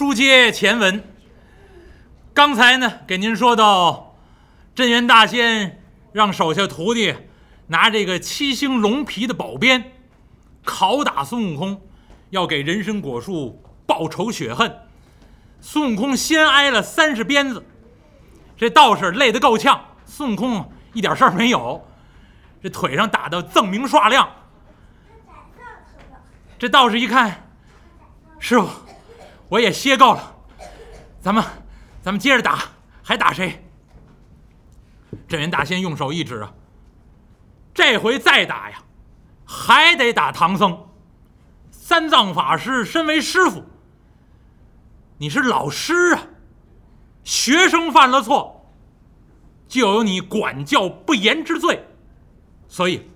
书接前文，刚才呢给您说到，镇元大仙让手下徒弟拿这个七星龙皮的宝鞭拷打孙悟空，要给人参果树报仇雪恨。孙悟空先挨了三十鞭子，这道士累得够呛，孙悟空一点事儿没有，这腿上打的锃明刷亮。这道士一看，师傅。我也歇够了，咱们，咱们接着打，还打谁？镇元大仙用手一指啊，这回再打呀，还得打唐僧。三藏法师身为师傅，你是老师啊，学生犯了错，就有你管教不严之罪，所以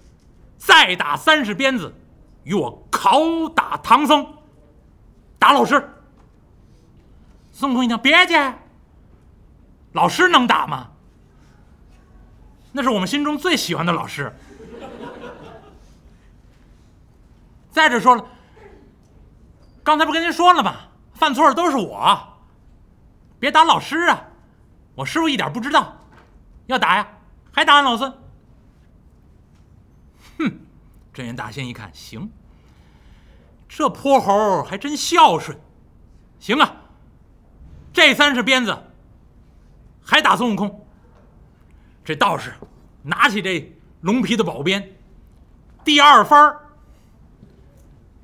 再打三十鞭子，与我拷打唐僧，打老师。孙悟空一听，别介，老师能打吗？那是我们心中最喜欢的老师。再者说了，刚才不跟您说了吗？犯错的都是我，别打老师啊！我师傅一点不知道，要打呀，还打俺老孙。哼！镇元大仙一看，行，这泼猴还真孝顺，行啊。这三十鞭子，还打孙悟空。这道士拿起这龙皮的宝鞭，第二番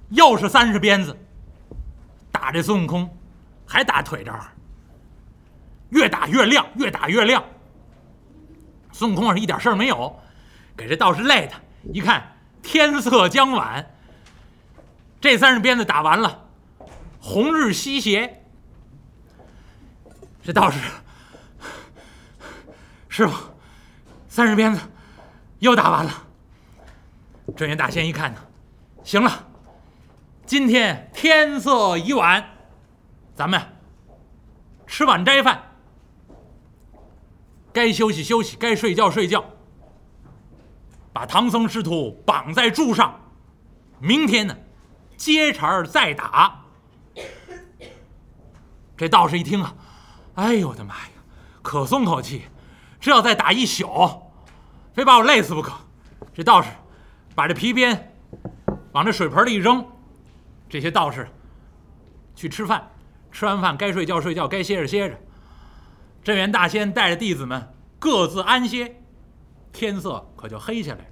又是三十鞭子，打这孙悟空，还打腿这儿，越打越亮，越打越亮。孙悟空是一点事儿没有，给这道士累的，一看天色将晚，这三十鞭子打完了，红日西斜。这道士，师傅，三十鞭子又打完了。镇元大仙一看呢，行了，今天天色已晚，咱们吃晚斋饭，该休息休息，该睡觉睡觉。把唐僧师徒绑在柱上，明天呢，接茬再打。这道士一听啊。哎呦我的妈呀！可松口气，这要再打一宿，非把我累死不可。这道士把这皮鞭往这水盆里一扔，这些道士去吃饭，吃完饭该睡觉睡觉，该歇着歇着。镇元大仙带着弟子们各自安歇，天色可就黑下来了。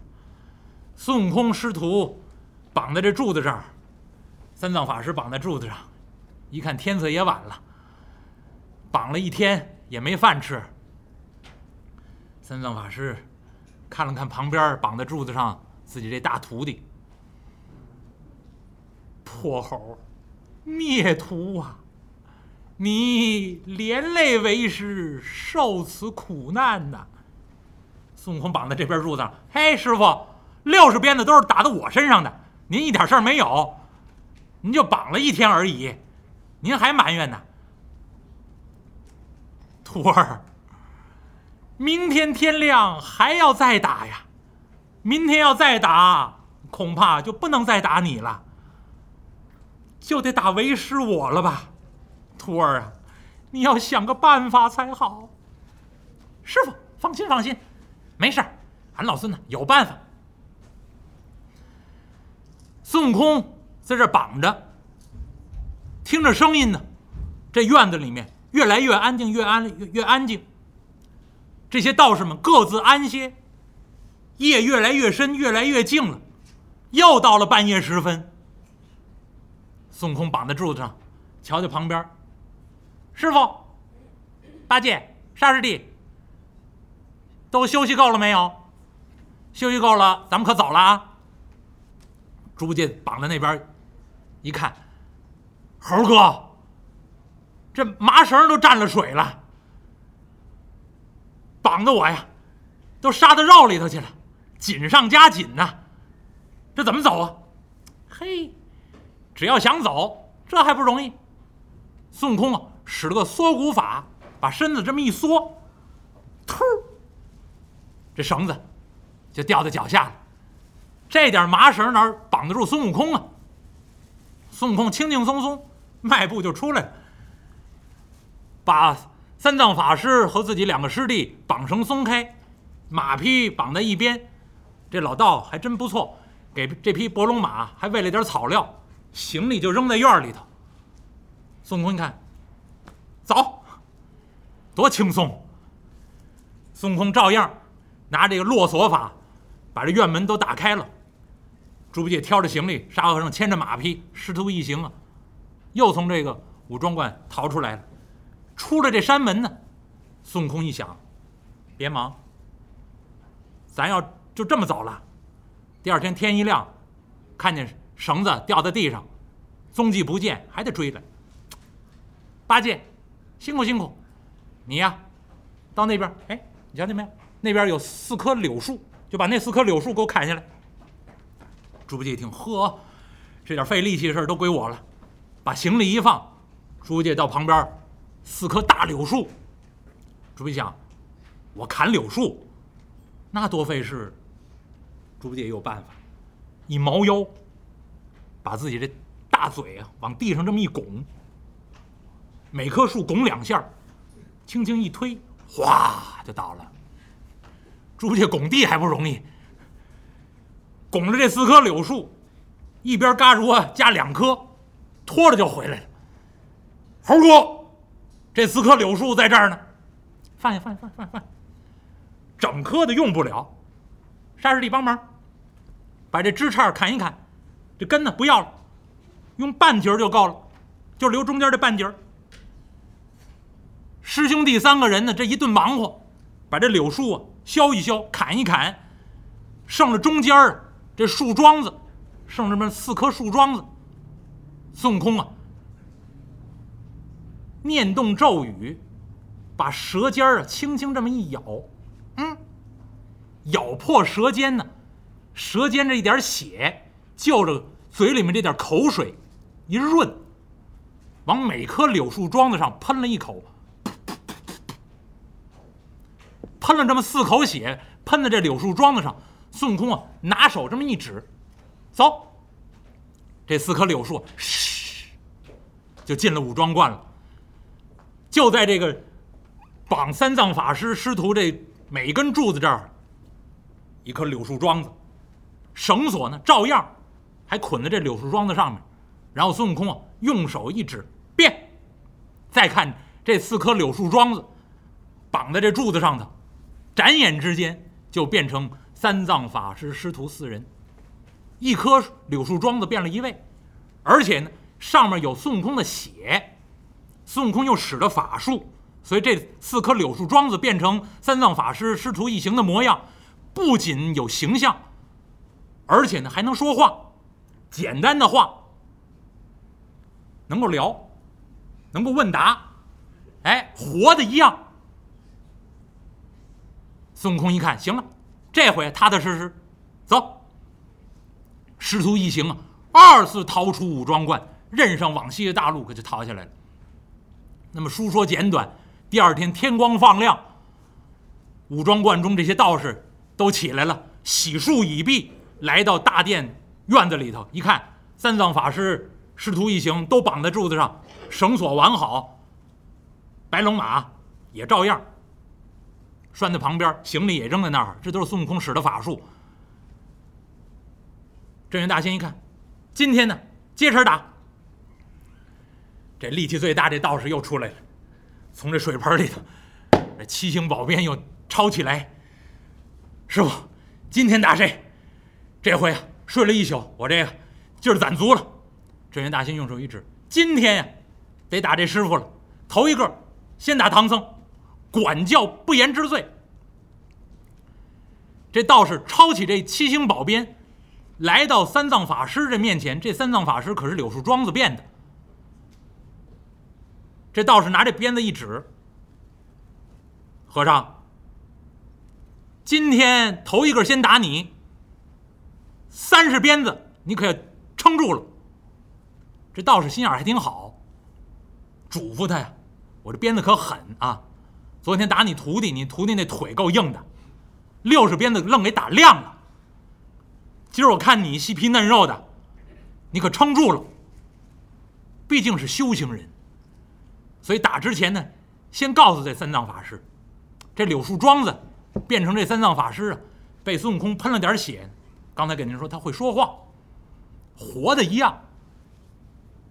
孙悟空师徒绑在这柱子上，三藏法师绑在柱子上，一看天色也晚了。绑了一天也没饭吃。三藏法师看了看旁边绑在柱子上自己这大徒弟，泼猴，孽徒啊！你连累为师，受此苦难呐！孙悟空绑在这边柱子上，嘿，师傅，六十鞭子都是打在我身上的，您一点事儿没有，您就绑了一天而已，您还埋怨呢？徒儿，明天天亮还要再打呀！明天要再打，恐怕就不能再打你了，就得打为师我了吧？徒儿啊，你要想个办法才好。师傅，放心放心，没事俺老孙呢有办法。孙悟空在这绑着，听着声音呢，这院子里面。越来越安静，越安越越安静。这些道士们各自安歇。夜越来越深，越来越静了。又到了半夜时分。孙悟空绑在柱子上，瞧瞧旁边。师傅，八戒、沙师弟，都休息够了没有？休息够了，咱们可走了啊。猪八戒绑在那边，一看，猴哥。这麻绳都沾了水了，绑的我呀，都杀到肉里头去了，紧上加紧呐！这怎么走啊？嘿，只要想走，这还不容易。孙悟空啊，使了个缩骨法，把身子这么一缩，突，这绳子就掉在脚下了。这点麻绳哪绑得住孙悟空啊？孙悟空轻轻松松，迈步就出来了。把三藏法师和自己两个师弟绑绳松开，马匹绑在一边。这老道还真不错，给这匹伯龙马还喂了点草料，行李就扔在院里头。孙悟空一看，走，多轻松。孙悟空照样拿这个落锁法，把这院门都打开了。猪八戒挑着行李，沙和尚牵着马匹，师徒一行啊，又从这个武装观逃出来了。出了这山门呢，孙悟空一想，别忙，咱要就这么走了。第二天天一亮，看见绳子掉在地上，踪迹不见，还得追来。八戒，辛苦辛苦，你呀，到那边，哎，你瞧见没有？那边有四棵柳树，就把那四棵柳树给我砍下来。猪八戒一听，呵，这点费力气的事都归我了，把行李一放，猪八戒到旁边。四棵大柳树，猪八戒想，我砍柳树，那多费事。猪八戒也有办法，一猫腰，把自己这大嘴啊往地上这么一拱，每棵树拱两下，轻轻一推，哗就倒了。猪八戒拱地还不容易，拱着这四棵柳树，一边嘎着加两棵，拖着就回来了。猴哥。这四棵柳树在这儿呢，放下，放下，放下放放，整棵的用不了。沙师弟帮忙，把这枝杈砍一砍，这根呢不要了，用半截就够了，就留中间这半截。师兄弟三个人呢，这一顿忙活，把这柳树啊削一削，砍一砍，剩了中间这树桩子，剩这么四棵树桩子。孙悟空啊。念动咒语，把舌尖儿啊轻轻这么一咬，嗯，咬破舌尖呢，舌尖这一点血，就着嘴里面这点口水一润，往每棵柳树桩子上喷了一口，喷了这么四口血，喷在这柳树桩子上。孙悟空啊，拿手这么一指，走，这四棵柳树，嘘，就进了武装观了。就在这个绑三藏法师师徒这每根柱子这儿，一棵柳树桩子，绳索呢照样还捆在这柳树桩子上面。然后孙悟空啊用手一指，变。再看这四棵柳树桩子绑在这柱子上头，眨眼之间就变成三藏法师师徒四人。一棵柳树桩子变了一位，而且呢上面有孙悟空的血。孙悟空又使了法术，所以这四棵柳树桩子变成三藏法师师徒一行的模样，不仅有形象，而且呢还能说话，简单的话能够聊，能够问答，哎，活的一样。孙悟空一看，行了，这回踏踏实实，走。师徒一行啊，二次逃出武装观，任上往西的大路，可就逃下来了。那么书说简短，第二天天光放亮，武装观中这些道士都起来了，洗漱已毕，来到大殿院子里头，一看三藏法师师徒一行都绑在柱子上，绳索完好，白龙马也照样拴在旁边，行李也扔在那儿，这都是孙悟空使的法术。镇元大仙一看，今天呢，接茬打。这力气最大这道士又出来了，从这水盆里头，这七星宝鞭又抄起来。师傅，今天打谁？这回啊，睡了一宿，我这个劲儿攒足了。镇元大仙用手一指：“今天呀，得打这师傅了。头一个，先打唐僧，管教不严之罪。”这道士抄起这七星宝鞭，来到三藏法师这面前。这三藏法师可是柳树桩子变的。这道士拿这鞭子一指：“和尚，今天头一个先打你，三十鞭子你可要撑住了。”这道士心眼还挺好，嘱咐他呀：“我这鞭子可狠啊！昨天打你徒弟，你徒弟那腿够硬的，六十鞭子愣给打亮了。今儿我看你细皮嫩肉的，你可撑住了。毕竟是修行人。”所以打之前呢，先告诉这三藏法师，这柳树桩子变成这三藏法师啊，被孙悟空喷了点血。刚才跟您说他会说话，活的一样。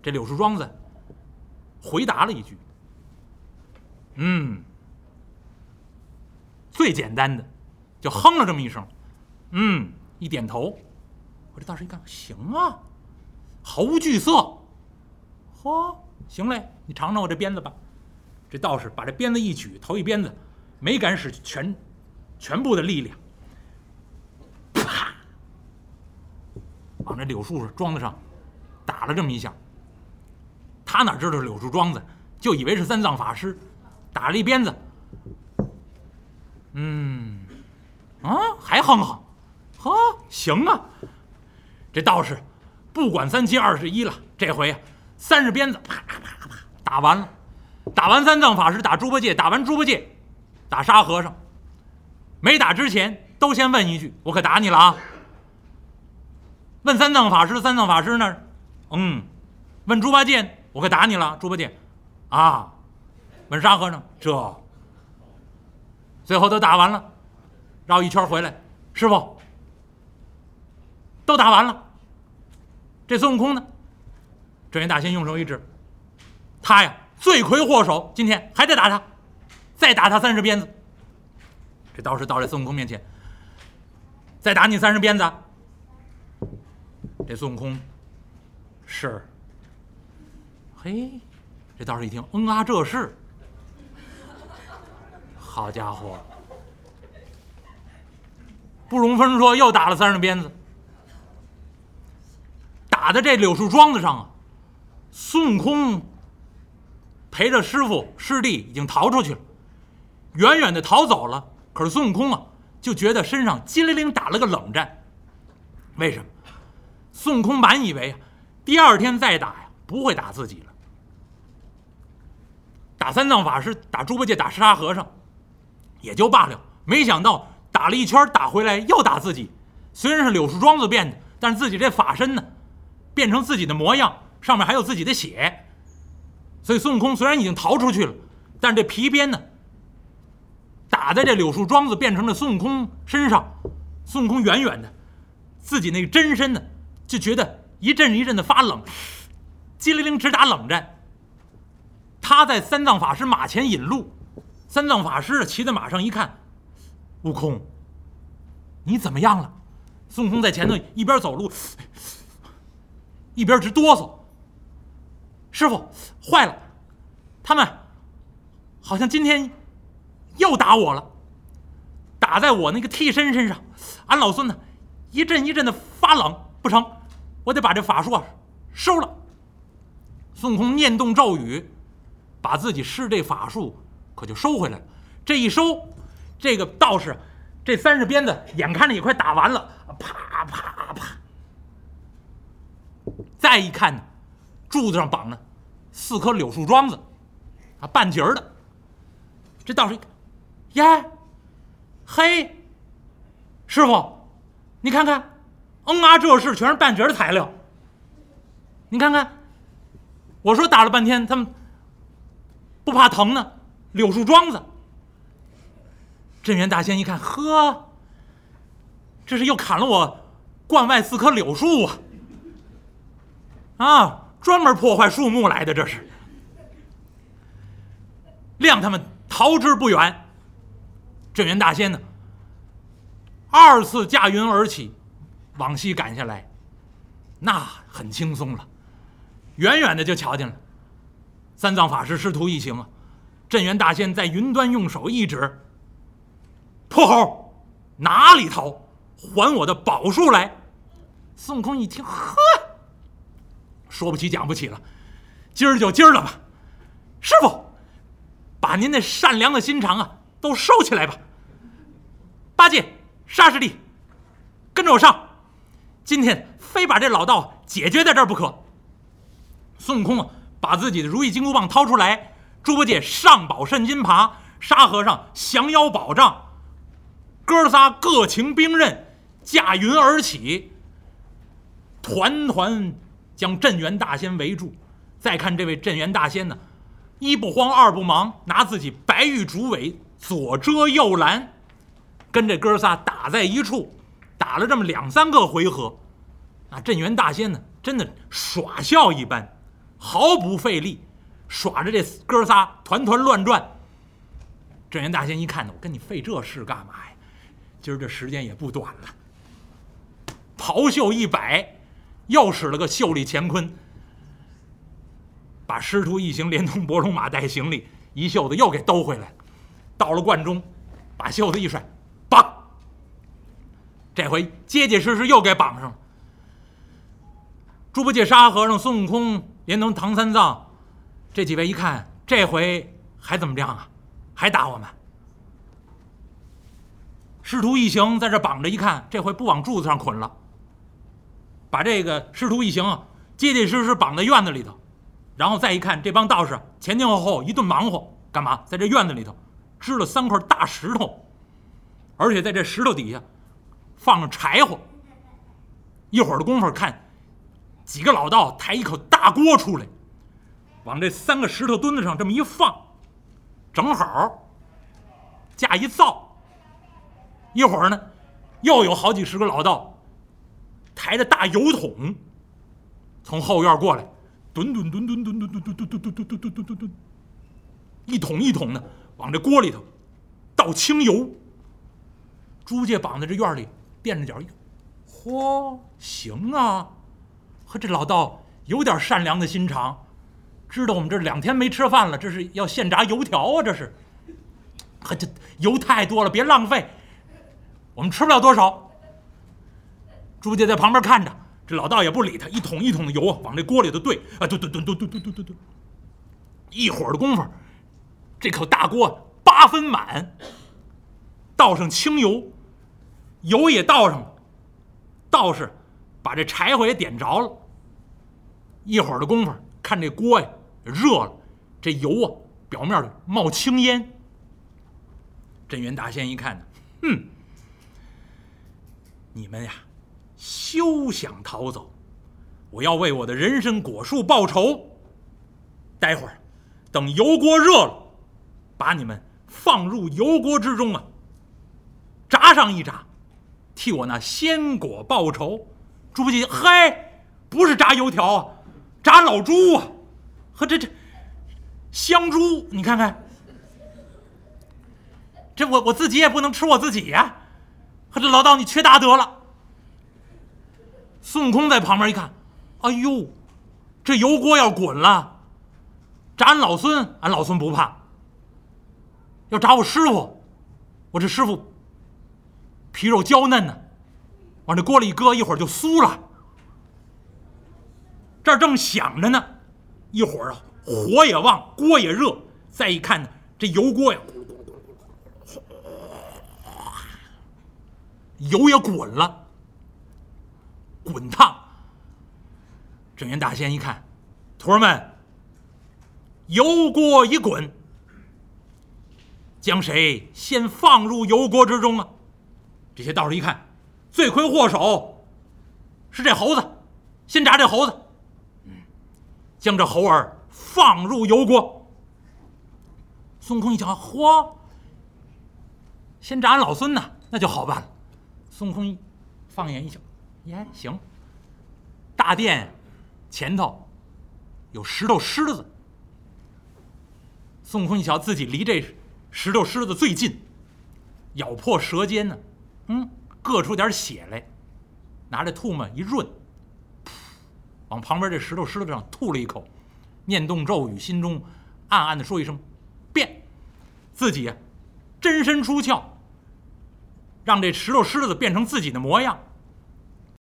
这柳树桩子回答了一句：“嗯。”最简单的，就哼了这么一声，嗯，一点头。我这道士一看，行啊，毫无惧色。嚯，行嘞，你尝尝我这鞭子吧。这道士把这鞭子一举，头一鞭子，没敢使全全部的力量，啪，往这柳树桩子上打了这么一下。他哪知道是柳树桩子，就以为是三藏法师，打了一鞭子。嗯，啊，还哼哼，呵，行啊。这道士不管三七二十一了，这回啊，三十鞭子啪打完了，打完三藏法师，打猪八戒，打完猪八戒，打沙和尚。没打之前，都先问一句：“我可打你了啊？”问三藏法师，三藏法师那，嗯，问猪八戒，我可打你了，猪八戒，啊，问沙和尚，这。最后都打完了，绕一圈回来，师傅，都打完了。这孙悟空呢？镇元大仙用手一指，他呀，罪魁祸首，今天还得打他，再打他三十鞭子。这道士到这孙悟空面前，再打你三十鞭子。这孙悟空是，嘿，这道士一听，嗯啊，这是。好家伙！不容分说，又打了三十鞭子，打在这柳树桩子上啊！孙悟空陪着师傅师弟已经逃出去了，远远的逃走了。可是孙悟空啊，就觉得身上激灵灵打了个冷战。为什么？孙悟空满以为啊，第二天再打呀，不会打自己了。打三藏法师，打猪八戒，打沙和尚。也就罢了，没想到打了一圈打回来又打自己。虽然是柳树桩子变的，但是自己这法身呢，变成自己的模样，上面还有自己的血。所以孙悟空虽然已经逃出去了，但这皮鞭呢，打在这柳树桩子变成了孙悟空身上。孙悟空远远的，自己那个真身呢，就觉得一阵一阵的发冷，激灵灵直打冷战。他在三藏法师马前引路。三藏法师骑在马上一看，悟空，你怎么样了？孙悟空在前头一边走路，一边直哆嗦。师傅，坏了，他们好像今天又打我了，打在我那个替身身上，俺老孙呢一阵一阵的发冷，不成，我得把这法术啊收了。孙悟空念动咒语，把自己施这法术。可就收回来了，这一收，这个道士，这三十鞭子眼看着也快打完了，啪啪啪。再一看呢，柱子上绑着四棵柳树桩子，啊，半截儿的。这道士一看，呀，嘿，师傅，你看看，嗯啊，这是全是半截的材料。你看看，我说打了半天，他们不怕疼呢。柳树桩子，镇元大仙一看，呵，这是又砍了我关外四棵柳树啊！啊，专门破坏树木来的，这是。谅他们逃之不远。镇元大仙呢，二次驾云而起，往西赶下来，那很轻松了，远远的就瞧见了三藏法师师徒一行啊。镇元大仙在云端用手一指：“泼猴，哪里逃？还我的宝树来！”孙悟空一听，呵，说不起讲不起了，今儿就今儿了吧。师傅，把您那善良的心肠啊都收起来吧。八戒、沙师弟，跟着我上，今天非把这老道解决在这儿不可。孙悟空啊，把自己的如意金箍棒掏出来。猪八戒上宝肾金耙，沙和尚降妖宝杖，哥仨各擎兵刃，驾云而起，团团将镇元大仙围住。再看这位镇元大仙呢，一不慌二不忙，拿自己白玉竹尾左遮右拦，跟这哥仨打在一处，打了这么两三个回合，啊，镇元大仙呢，真的耍笑一般，毫不费力，耍着这哥仨团团乱转。镇元大仙一看呢，我跟你费这事干嘛呀？今儿这时间也不短了。袍袖一摆，又使了个袖里乾坤，把师徒一行连同伯龙马带行李一袖子又给兜回来。到了观中，把袖子一甩，绑。这回结结实实又给绑上了。猪八戒、沙和尚、孙悟空连同唐三藏这几位一看，这回还怎么样啊？还打我们？师徒一行在这绑着，一看这回不往柱子上捆了，把这个师徒一行啊结结实实绑在院子里头，然后再一看这帮道士前前后后一顿忙活，干嘛？在这院子里头支了三块大石头，而且在这石头底下放着柴火。一会儿的功夫，看几个老道抬一口大锅出来，往这三个石头墩子上这么一放。正好架一灶，一会儿呢，又有好几十个老道抬着大油桶从后院过来，吨吨吨吨吨吨吨吨吨吨吨吨吨吨，一桶一桶的往这锅里头倒清油。猪八戒绑在这院里垫着脚，嚯，行啊！和这老道有点善良的心肠。知道我们这两天没吃饭了，这是要现炸油条啊！这是，可这油太多了，别浪费，我们吃不了多少。猪八戒在旁边看着，这老道也不理他，一桶一桶的油往这锅里头兑，啊兑兑兑兑兑兑兑兑兑，一会儿的功夫，这口大锅八分满，倒上清油，油也倒上了，道士把这柴火也点着了，一会儿的功夫，看这锅呀。热了，这油啊，表面冒青烟。镇元大仙一看呢，哼，你们呀，休想逃走！我要为我的人参果树报仇。待会儿，等油锅热了，把你们放入油锅之中啊，炸上一炸，替我那鲜果报仇。猪八戒，嗨，不是炸油条啊，炸老猪啊！和这这香猪，你看看，这我我自己也不能吃我自己呀。和这老道，你缺大德了。孙悟空在旁边一看，哎呦，这油锅要滚了，炸俺老孙，俺老孙不怕。要炸我师傅，我这师傅皮肉娇嫩呢，往这锅里一搁，一会儿就酥了。这儿正想着呢。一会儿啊，火也旺，锅也热。再一看呢，这油锅呀，油也滚了，滚烫。镇元大仙一看，徒儿们，油锅一滚，将谁先放入油锅之中啊？这些道士一看，罪魁祸首是这猴子，先炸这猴子。将这猴儿放入油锅。孙悟空一瞧，嚯，先炸俺老孙呢，那就好办了。孙悟空一放眼一瞧，耶，行。大殿前头有石头狮子。孙悟空一瞧，自己离这石头狮子最近，咬破舌尖呢，嗯，硌出点血来，拿着唾沫一润。往旁边这石头狮子上吐了一口，念动咒语，心中暗暗的说一声“变”，自己真身出窍，让这石头狮子变成自己的模样。